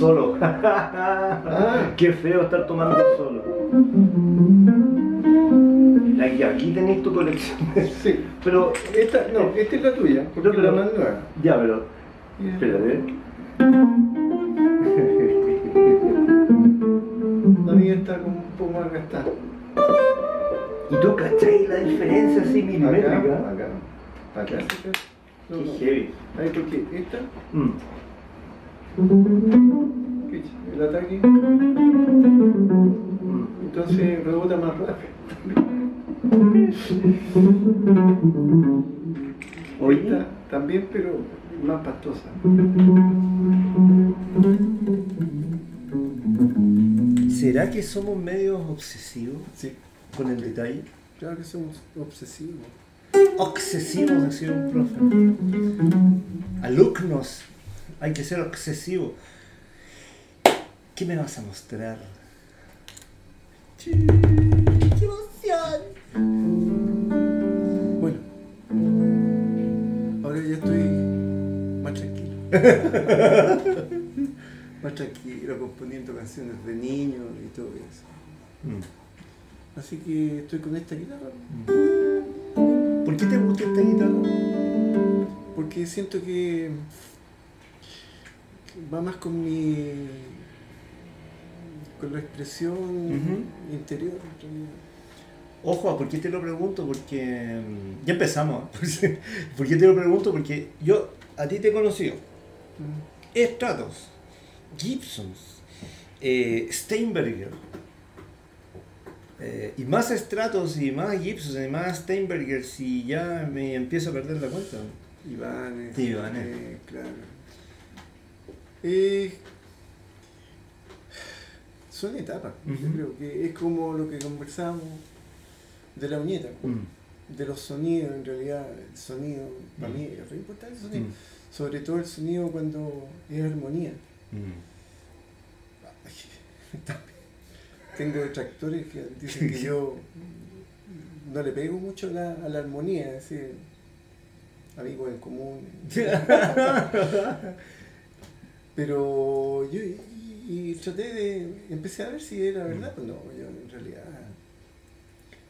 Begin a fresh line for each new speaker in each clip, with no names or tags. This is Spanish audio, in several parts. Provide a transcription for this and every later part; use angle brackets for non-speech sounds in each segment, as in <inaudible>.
solo. <laughs> Qué feo estar tomando solo. Aquí, aquí tenéis tu colección. <laughs>
Sí.
Pero,
Esta, no, esta es la tuya, porque
No, pero-
la más nueva.
ya, pero. Espérate. <laughs>
La mía está como un poco más gastada.
¿Y tú cachai la diferencia así milimétrica?
Acá, acá. Acá.
Qué heavy.
Ahí porque esta,
Mm.
El ataque, entonces rebota más rápido. Esta también, pero más pastosa.
¿será que somos medios obsesivos
Sí,
con el detalle?
claro que somos obsesivos.
Obsesivos, decía un profe. Alumnos, hay que ser obsesivo. ¿Qué me vas a mostrar? ¡Qué emoción!
Bueno, ahora ya estoy más tranquilo. <laughs> más tranquilo, componiendo canciones de niños y todo eso. Así que estoy con esta guitarra
¿Por qué te gusta esta guitarra?
porque siento que va más con mi. con la expresión interior.
Ojo, ¿por qué te lo pregunto? Porque mm, ya empezamos. <laughs> ¿Por qué te lo pregunto? Porque yo a ti te he conocido.
Mm.
Stratos, Gibsons, eh, Steinberger. eh, y más Stratos y más Gibsons y más Steinbergers y ya me empiezo a perder la cuenta.
Ivanes.
Sí,
eh, claro. Eh, son etapas. Yo creo que es como lo que conversamos de la uñeta, de los sonidos, en realidad, el sonido, para
Mm.
mí es re importante el sonido.
Mm.
Sobre todo el sonido cuando es armonía.
Mm. <laughs>
Tengo detractores que dicen que yo no le pego mucho la, a la armonía, es decir, amigos en común. <laughs> <laughs> Pero yo y, y traté de, empecé a ver si era verdad, pues no, yo en realidad...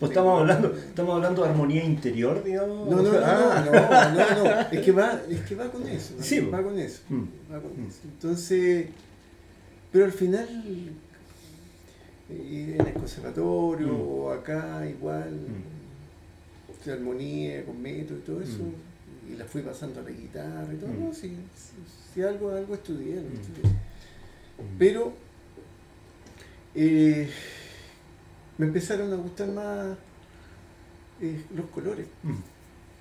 Pues estamos hablando, estamos hablando de armonía interior, digamos.
No, no, no,
Ah.
no, no, no, es que va, es que va con eso,
Sí,
va con eso,
Mm.
va con
Mm.
eso. Entonces, pero al final, eh, en el conservatorio,
Mm.
o acá igual,
Mm.
de armonía, con método y todo eso,
Mm.
Y la fui pasando a la guitarra y todo,
Mm.
no, sí, sí, algo, algo estudié, ¿no?
Mm.
Estudié. Pero eh, me empezaron a gustar más eh, los colores.
Mm.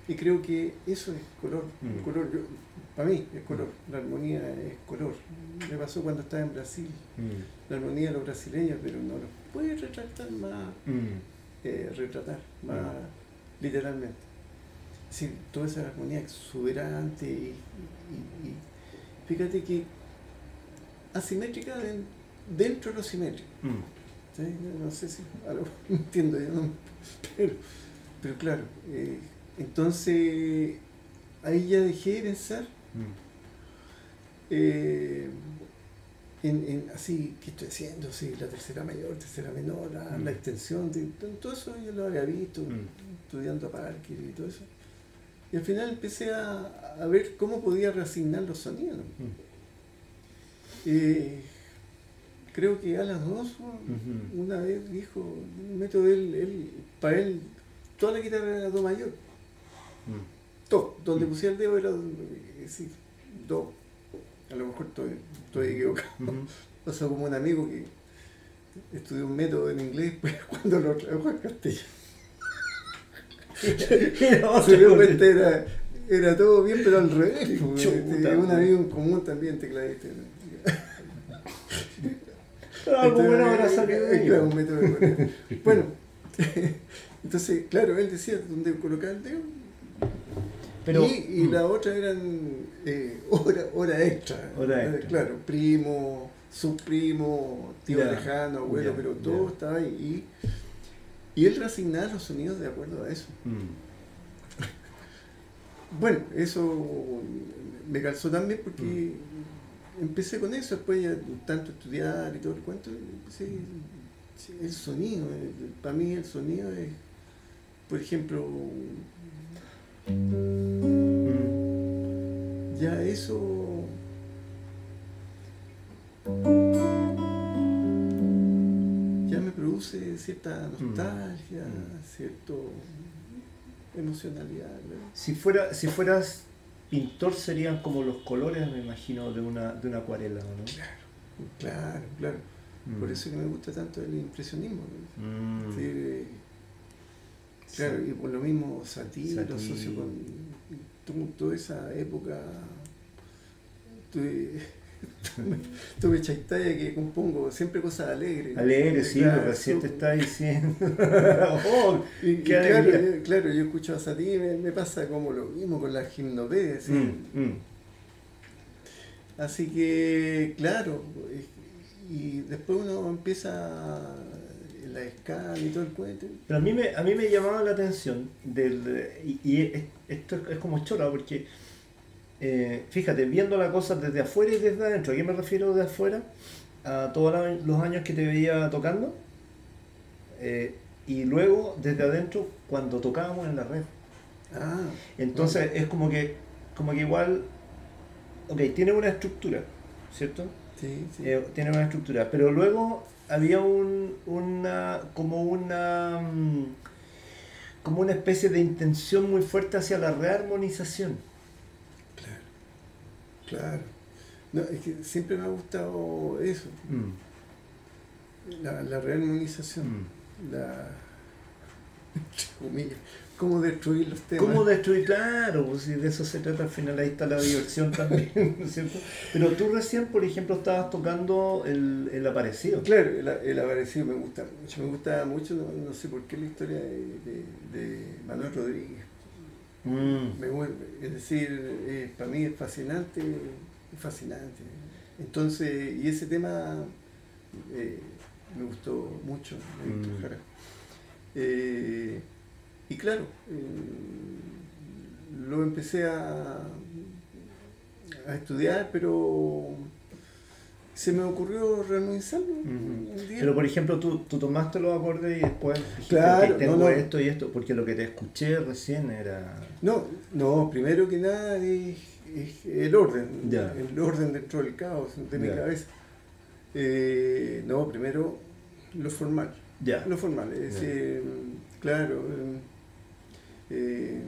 Y creo que eso es color.
Mm.
El color yo- para mí es color. La armonía es color. Me pasó cuando estaba en Brasil.
Mm.
La armonía de los brasileños, pero no los puede retratar más,
Mm.
eh, retratar más literalmente. Sí, toda esa armonía exuberante y, y- y fíjate que asimétrica den- dentro de lo simétrico.
Mm.
¿sí? No, sé si algo <laughs> entiendo yo, ¿no? pero, pero claro, eh, entonces ahí ya dejé de pensar
Mm.
eh, en, en así, ¿qué estoy haciendo? Sí, la tercera mayor, tercera menor, la,
Mm.
la extensión, de, todo- eso yo lo había visto, estudiando a Parker y todo eso. Y al final empecé a, a ver cómo podía reasignar los sonidos.
Mm.
Eh, creo que Alan Osborne
Ujú.
una vez dijo, un método, él, él- para él, toda la guitarra era do mayor,
Mm.
todo, donde
Mm.
pusiera el dedo era eh, sí, do. A lo mejor estoy, estoy equivocado. O sea, <laughs> como un amigo que estudió un método en inglés, <laughs> pues cuando lo tradujo al castellano, Cuenta era, era todo bien, pero al revés. <laughs> pues, este, un
pues.
amigo en común también, tecladista.
Ah, ¿cómo no habrá
Entonces,
salido
eh, claro, un método de. Bueno, <laughs> entonces, claro, él decía dónde colocar el dedo.
Pero,
y, y
mm.
la otra eran eh, hora, hora extra.
Hora extra.
Claro, primo, subprimo, tío lejano, abuelo, pero todo estaba ahí. Y, y él reasignaba los sonidos de acuerdo a eso.
Mm.
Bueno, eso me calzó también porque empecé con eso, después ya tanto estudiar y todo el cuento, empecé, el sonido, eh, para mí el sonido es, por ejemplo, ya eso produce cierta nostalgia, cierta emocionalidad.
Si, fuera, si fueras pintor serían como los colores, me imagino, de una, de una acuarela, ¿o ¿no?
Claro, claro.
Mm.
Por eso que me gusta tanto el impresionismo.
Mm.
Sí, eh, claro, y por lo mismo Satie, lo asocio con to- toda esa época. Tuve, tuve chaitalla que compongo siempre cosas alegres.
Alegre, sí,
Claro,
lo que recién te está diciendo. <laughs> Oh,
Y, y claro, yo, claro, yo escucho a Satie y me, me pasa como lo mismo con la gimnopedia. ¿sí?
Mm, mm.
Así que, claro, y después uno empieza la escala y todo el cuento.
Pero a mí me, a mí me llamaba la atención, del, y, y es- esto es, es como chora, porque eh, fíjate, viendo la cosa desde afuera y desde adentro, ¿a qué me refiero de afuera? A todos los años que te veía tocando, eh, y luego desde adentro cuando tocábamos en la red.
Ah,
Entonces es como que, como que igual, ok, tiene una estructura, ¿cierto?
sí, sí.
Eh, tiene una estructura, pero luego había un, una, como una, mm, como una especie de intención muy fuerte hacia la rearmonización.
Claro. No, es que siempre me ha gustado eso, la, la rearmonización,
Mm.
la... <laughs> comillas, cómo destruir los temas.
¿Cómo destruir? Claro, pues si de eso se trata al final, ahí está la diversión <laughs> también, ¿no es cierto? Pero tú recién, por ejemplo, estabas tocando el, el aparecido.
Claro, el, el aparecido me gusta mucho, me gusta mucho, no, no sé por qué la historia de, de- de Manuel Rodríguez.
Mm.
Me vuelve, es decir, eh, para mí es fascinante, es fascinante. Entonces, y ese tema eh, me gustó mucho, de Víctor
Mm.
Jara. Eh, y claro, lo empecé a, a estudiar, pero se me ocurrió.
Ujú.
un día.
Pero por ejemplo, tú, tú tomaste los acordes y después
Claro,
"Ok, tengo
no, no.
esto y esto, porque lo que te escuché recién era...
No, no, primero que nada es, es el orden, el orden dentro del caos de mi cabeza. Eh, no, primero lo formal,
Ya.
lo formal, es decir, claro, eh,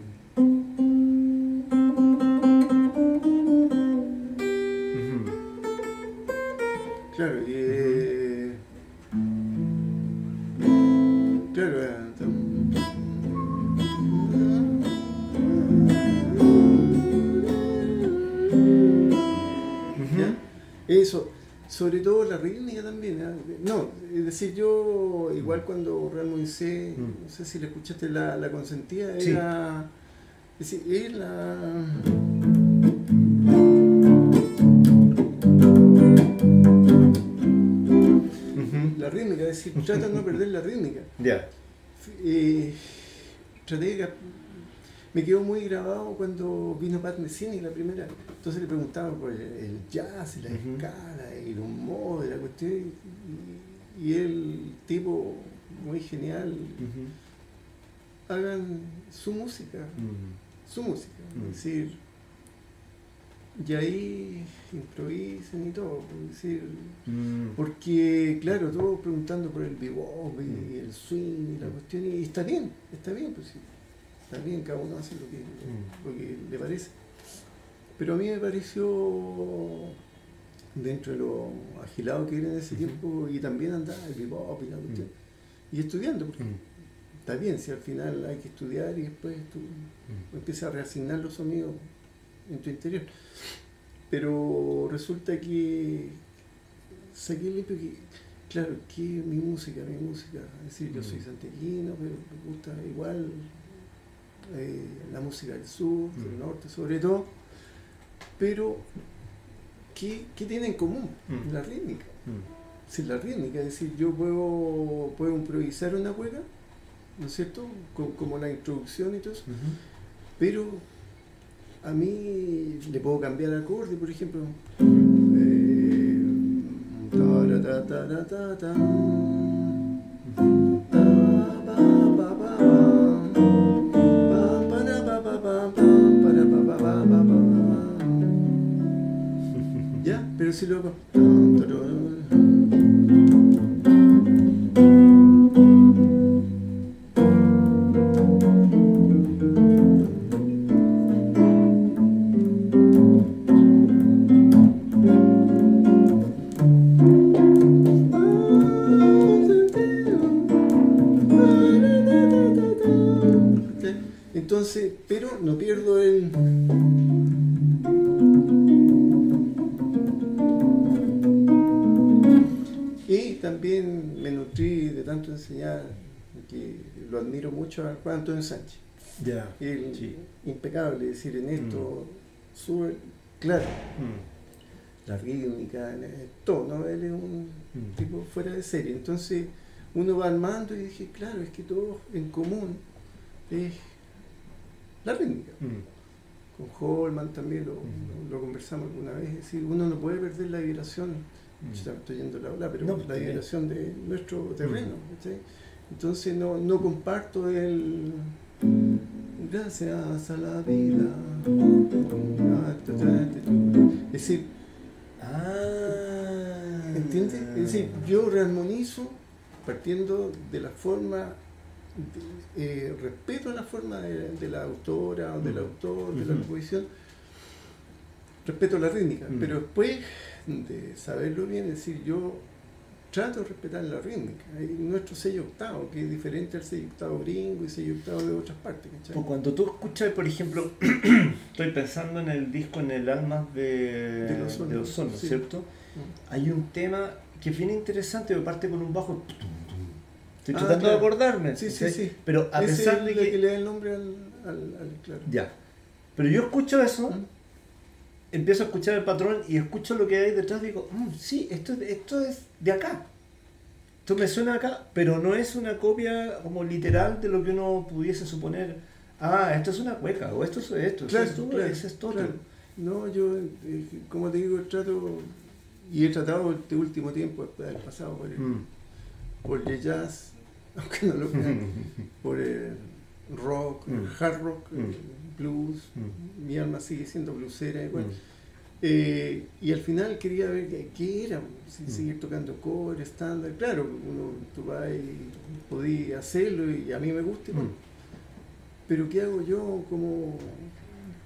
sobre todo la rítmica también. ¿ah? No, es decir, yo igual cuando rearmonicé,
Mm.
no sé si le escuchaste la, la consentida,
Sí.
era. Es decir, es la. Rítmica, es decir, trata de no perder la rítmica. <laughs>
Ya.
Eh, traté de me quedó muy grabado cuando vino Pat Messini la primera. Entonces le preguntaba por el, jazz, y la
Ujú.
escala, y el humor, la cuestión. Y, y el tipo muy genial, hagan su música, su música. Es decir, y ahí improvisen y todo. Es decir,
Mm.
porque, claro, todos preguntando por el bebop y el swing y la cuestión, y está bien, está bien, pues sí, está bien, cada uno hace lo que,
Mm.
lo que le parece. Pero a mí me pareció, dentro de lo agilado que era en ese tiempo, y también andaba el bebop y la cuestión, y estudiando, porque
Mm.
está bien, si al final hay que estudiar y después tú
Mm.
empiezas a reasignar los sonidos en tu interior. Pero resulta que saqué limpio que, claro, que mi música, mi música, es decir, yo soy
Mm.
santiaguino, pero me gusta igual eh, la música del sur, del
Mm.
norte sobre todo, pero ¿qué, qué tiene en común?
Mm.
La rítmica.
Mm.
Si la rítmica, es decir, yo puedo, puedo improvisar una hueca, ¿no es cierto? Co- como la introducción y todo eso, pero a mí le puedo cambiar acorde, por ejemplo. Eh, ta, ta, ta, ta, ta. Y también me nutrí de tanto enseñar que lo admiro mucho a Juan Antonio Sánchez.
Ya. Sí.
impecable, es decir, en esto, sube, claro,
Mm.
la rítmica, todo, ¿no? Él es un
Mm.
tipo fuera de serie. Entonces uno va armando y dije, claro, es que todo en común es la rítmica.
Mm.
Con Holman también lo,
Mm.
lo conversamos alguna vez, es decir, uno no puede perder la vibración,
Mm.
Estoy yendo a la ola, pero
No,
la
bien.
vibración de nuestro terreno.
Mm.
¿cachai? Entonces no, no comparto el gracias a la vida. Es decir,
Ah.
¿Entiendes? Es decir, yo rearmonizo partiendo de la forma, de- eh, respeto la forma de, de la autora o del
Mm.
autor, de la composición, respeto la rítmica,
Mm.
pero después de saberlo bien, es decir, yo trato de respetar la rítmica. Hay nuestro sello octavo, que es diferente al sello octavo gringo y sello octavo de otras partes. ¿cachai?
Pues cuando tú escuchas, por ejemplo, <clears throat> estoy pensando en el disco En el alma de,
Del Ozono,
de Ozono,
sí.
¿cierto?
Mm.
Hay un tema que es bien interesante, que parte con un bajo. Estoy
Ah,
tratando
claro.
de acordarme.
Sí, sí, sí.
Pero a
Ese
pesar
es
de
que...
que.
le da el nombre al, al, al- claro.
Ya. Pero yo escucho eso,
Mm.
Empiezo a escuchar el patrón y escucho lo que hay detrás y digo, "Mm, sí, esto, esto es de acá. Esto me suena acá, pero no es una copia como literal de lo que uno pudiese suponer. Ah, esto es una cueca, o esto es esto,
Claro,
esto,
claro,
es
claro. No, yo, eh, como te digo, trato y he tratado este último tiempo, después de haber pasado por el,
Mm.
por el jazz, <laughs> aunque no lo crean, <laughs> por el rock, el
Mm.
hard rock, el
Mm.
Blues.
Mm.
Mi alma sigue siendo bluesera igual.
Mm.
Eh, y al final quería ver qué, era, si
Mm.
seguir tocando core, estándar. Claro, uno tú vas y podía hacerlo y a mí me gusta. igual. Pero ¿qué hago yo como,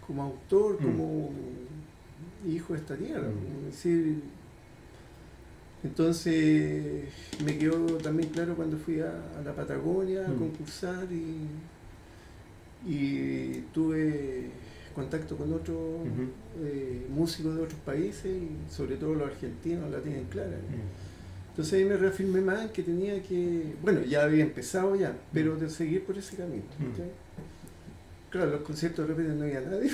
como autor, como hijo de esta tierra? Es decir, entonces me quedó también claro cuando fui a, a la Patagonia a concursar y, y tuve contacto con otros eh, músicos de otros países y sobre todo los argentinos la tienen clara. Entonces ahí me reafirmé más en que tenía que, bueno, ya había empezado ya, pero de seguir por ese camino. Claro, los conciertos de repente no había nadie.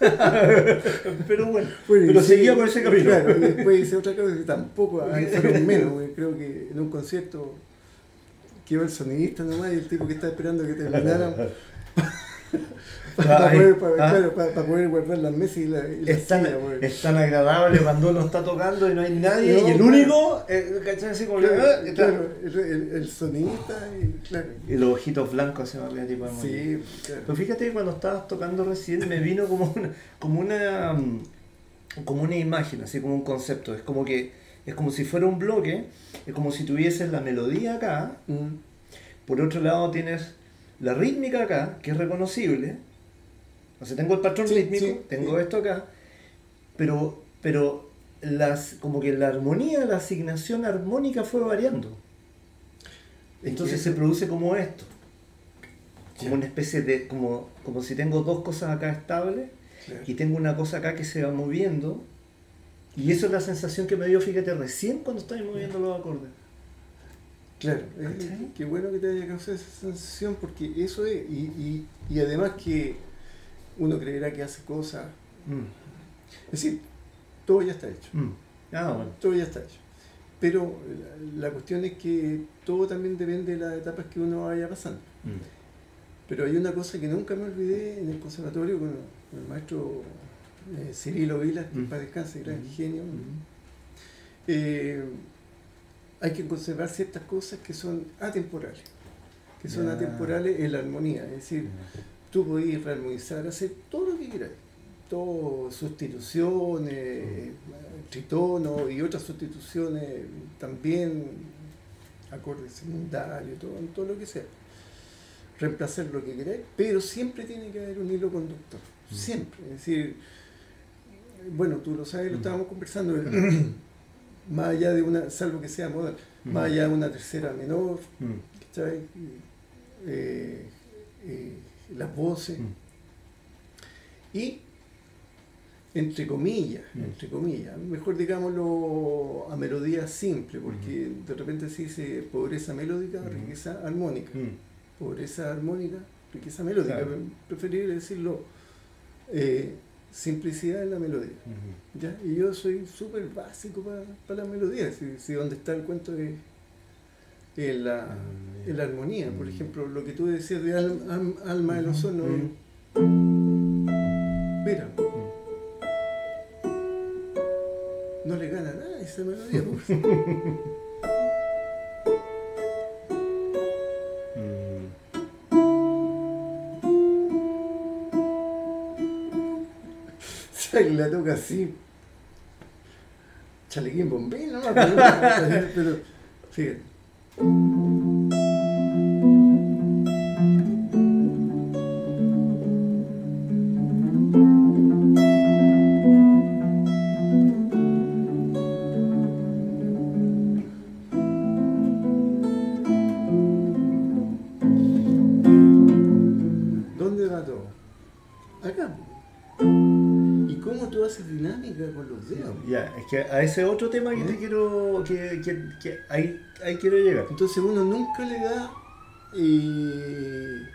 <laughs>
Pero bueno,
Bueno,
pero seguía
sí,
por ese camino.
Claro, y después hice otra cosa que tampoco, <laughs> menos, porque creo que en un concierto quedó el sonidista nomás y el tipo que estaba esperando que terminaran <laughs> para,
Ahí,
poder, para-
ah.
claro, para- para poder guardar las mesas y la, y la
Es tan,
silla,
es tan agradable cuando uno está tocando y no hay nadie
No,
y el único, eh, como
Claro, el, el- y
los ojitos blancos tipo de.
Sí.
Pero fíjate que cuando estabas tocando recién me vino como una, como una mm, como una imagen, así como un concepto. Es como que es como si fuera un bloque, es como si tuvieses la melodía acá,
Mm.
por otro lado tienes la rítmica acá, que es reconocible. O sea, tengo el patrón
Sí,
rítmico,
sí,
tengo
sí.
esto acá, pero, pero las, como que la armonía, la asignación armónica fue variando. Entonces se produce como esto. Como una especie de, como, como si tengo dos cosas acá estables y tengo una cosa acá que se va moviendo. Y eso es la sensación que me dio, fíjate, recién cuando estaba moviendo los acordes.
Claro, eh,
¿Cachai?
qué bueno que te haya causado esa sensación porque eso es, y, y, y además que uno creerá que hace cosas,
Mm,
es decir, todo ya está hecho,
mm. Ah, bueno.
todo ya está hecho. Pero la, la cuestión es que todo también depende de las etapas que uno vaya pasando.
Mm.
Pero hay una cosa que nunca me olvidé en el conservatorio con, con el maestro eh, Cirilo Vilas, que para descanse, gran
Mm.
genio.
Mm.
eh, hay que conservar ciertas cosas que son atemporales, que son atemporales en la armonía. Es decir, tú podés rearmonizar, hacer todo lo que quieras. Todo, sustituciones, tritono y otras sustituciones también, acordes secundarios, todo, todo lo que sea. Reemplazar lo que queráis, pero siempre tiene que haber un hilo conductor.
Mm.
Siempre. Es decir, bueno, tú lo sabes, lo
Mm.
estábamos conversando, <clears throat> más allá de una, salvo que sea moda, más
Mm.
allá de una tercera menor,
Mm.
Eh, eh, las voces.
Mm.
Y, entre comillas, entre comillas, mejor digámoslo a melodía simple, porque de repente se dice pobreza melódica, riqueza armónica. Pobreza armónica, riqueza melódica.
Claro.
Preferible decirlo eh, simplicidad en la melodía. ¿ya? Y yo soy súper básico para la melodía, si, si donde está el cuento es en la,
Ah,
en la armonía. Por
Mm.
ejemplo, lo que tú decías de al- am- alma de los
Ujú.
sonos.
Mm.
Mira, no le gana nada a esa melodía. <laughs> pues. <laughs> que la toca así. Chalequín bombín, ¿no? <laughs> Pero, pero.
Que a ese otro tema que te quiero, que, que, que ahí, ahí quiero llegar.
Entonces uno nunca le da eh,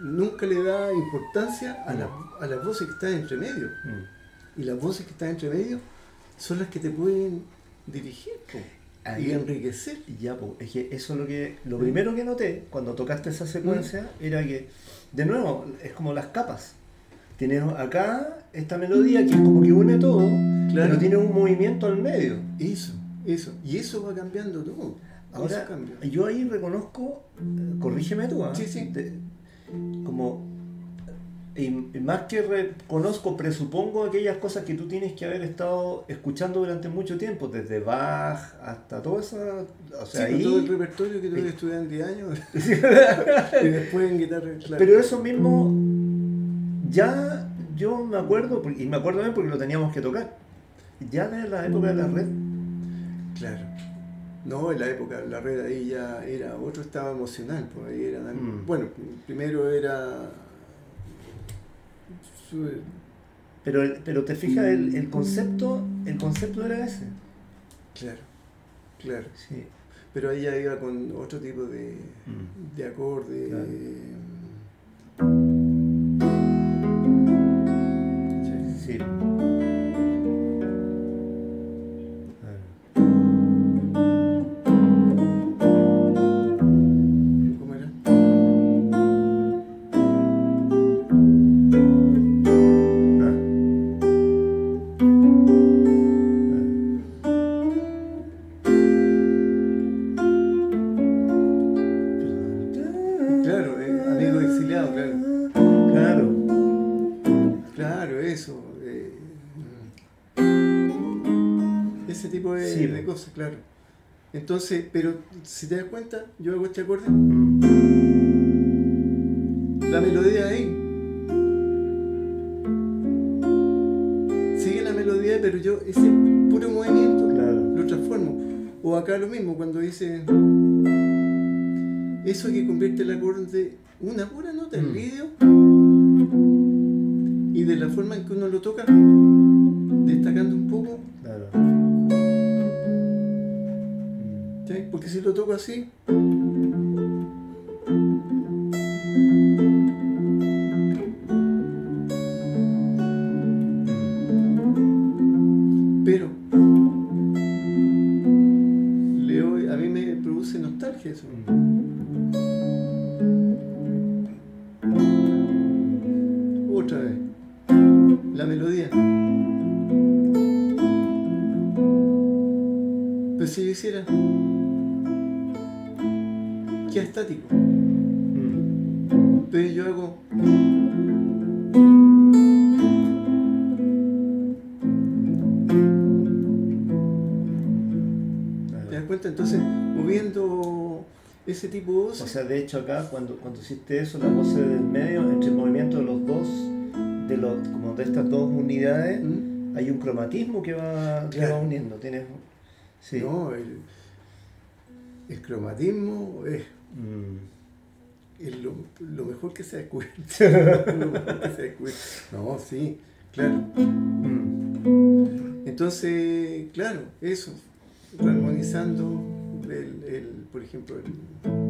nunca le da importancia a, la- a las voces que están entre medio.
Mm.
Y las voces que están entre medio son las que te pueden dirigir po,
Ahí-
y enriquecer.
Ya, pues, es que eso es lo que. Lo primero que noté cuando tocaste esa secuencia era que, de nuevo, es como las capas. Tienes acá esta melodía que es como que une todo,
Claro.
pero tiene un movimiento al medio.
Eso, eso. Y eso va cambiando todo.
Ahora,
eso cambia.
yo ahí reconozco, eh, corrígeme tú, ¿ah?
Sí, sí.
De- como, y, y más que reconozco, presupongo aquellas cosas que tú tienes que haber estado escuchando durante mucho tiempo, desde Bach hasta toda esa. O sea,
Sí,
ahí.
todo el repertorio que tuve <laughs> que estudiar en 10 años <laughs> y después en guitarra. claro.
Pero eso mismo, ya yo me acuerdo, y me acuerdo bien porque lo teníamos que tocar, ya de la época de la red.
Claro. No, en la época, la red ahí ya era otro estado emocional. Pues ahí era,
Mm.
Bueno, primero era.
Pero, pero te fijas, el, el concepto, el concepto era ese.
Claro, claro.
Sí.
Pero ahí ya iba con otro tipo de,
Mm.
de acorde.
Claro.
Claro. Claro, eso. eh, ese tipo de,
Sí,
de
po.
cosas, claro. Entonces, pero si te das cuenta, yo hago este acorde,
Mm.
la melodía ahí. Sigue la melodía, pero yo ese puro movimiento
Claro.
lo transformo. O acá lo mismo, cuando dice eso que convierte el acorde una pura nota en
Mm.
vídeo y de la forma en que uno lo toca, destacando un poco,
Claro.
¿sí? porque si lo toco así, pero leo, a mí me produce nostalgia eso.
Sea, de hecho acá cuando, cuando hiciste eso, la voz del medio, entre el movimiento de los dos, de los, como de estas dos unidades,
¿Mm?
hay un cromatismo que va, que va uniendo. Tienes, sí.
No, el, el cromatismo es,
Mm.
es lo, lo mejor que se ha descubierto. <laughs> lo mejor que se ha descubierto. No, sí, claro.
Mm.
Entonces, claro, eso, armonizando el, el, por ejemplo, el-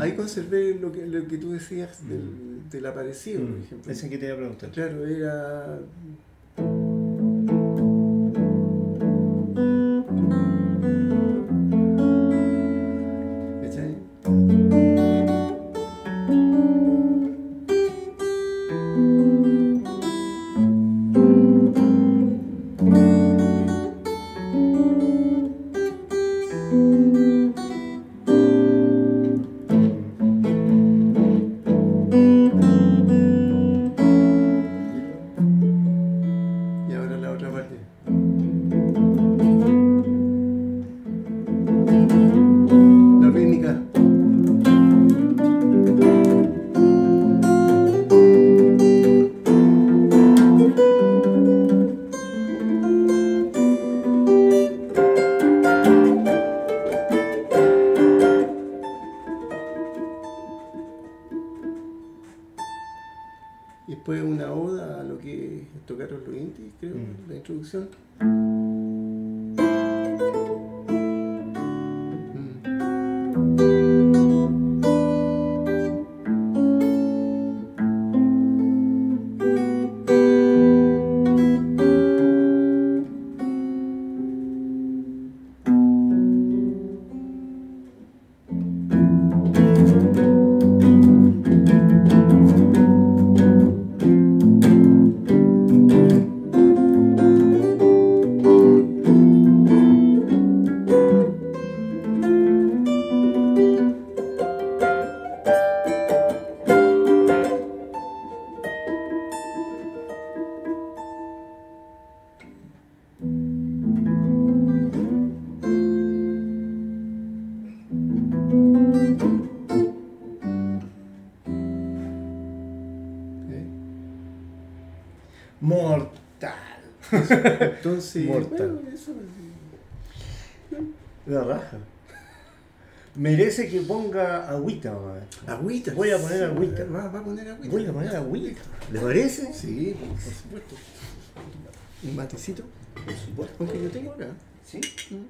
ahí conservé lo que, lo que tú decías del, del aparecido, por
Mm.
ejemplo.
Ese que te iba a preguntar.
Claro, era. Y después una oda a lo que tocaron los indies, creo,
Mm.
la introducción. Entonces,
Mortal.
bueno, eso
La raja. Merece que ponga agüita, mamá.
Agüita.
Voy a poner agüita.
Va, va a poner agüita.
Voy a poner agüita. ¿Le parece?
Sí, por supuesto. Un matecito.
Por supuesto.
Aunque yo tengo acá.
¿Sí?
Mm.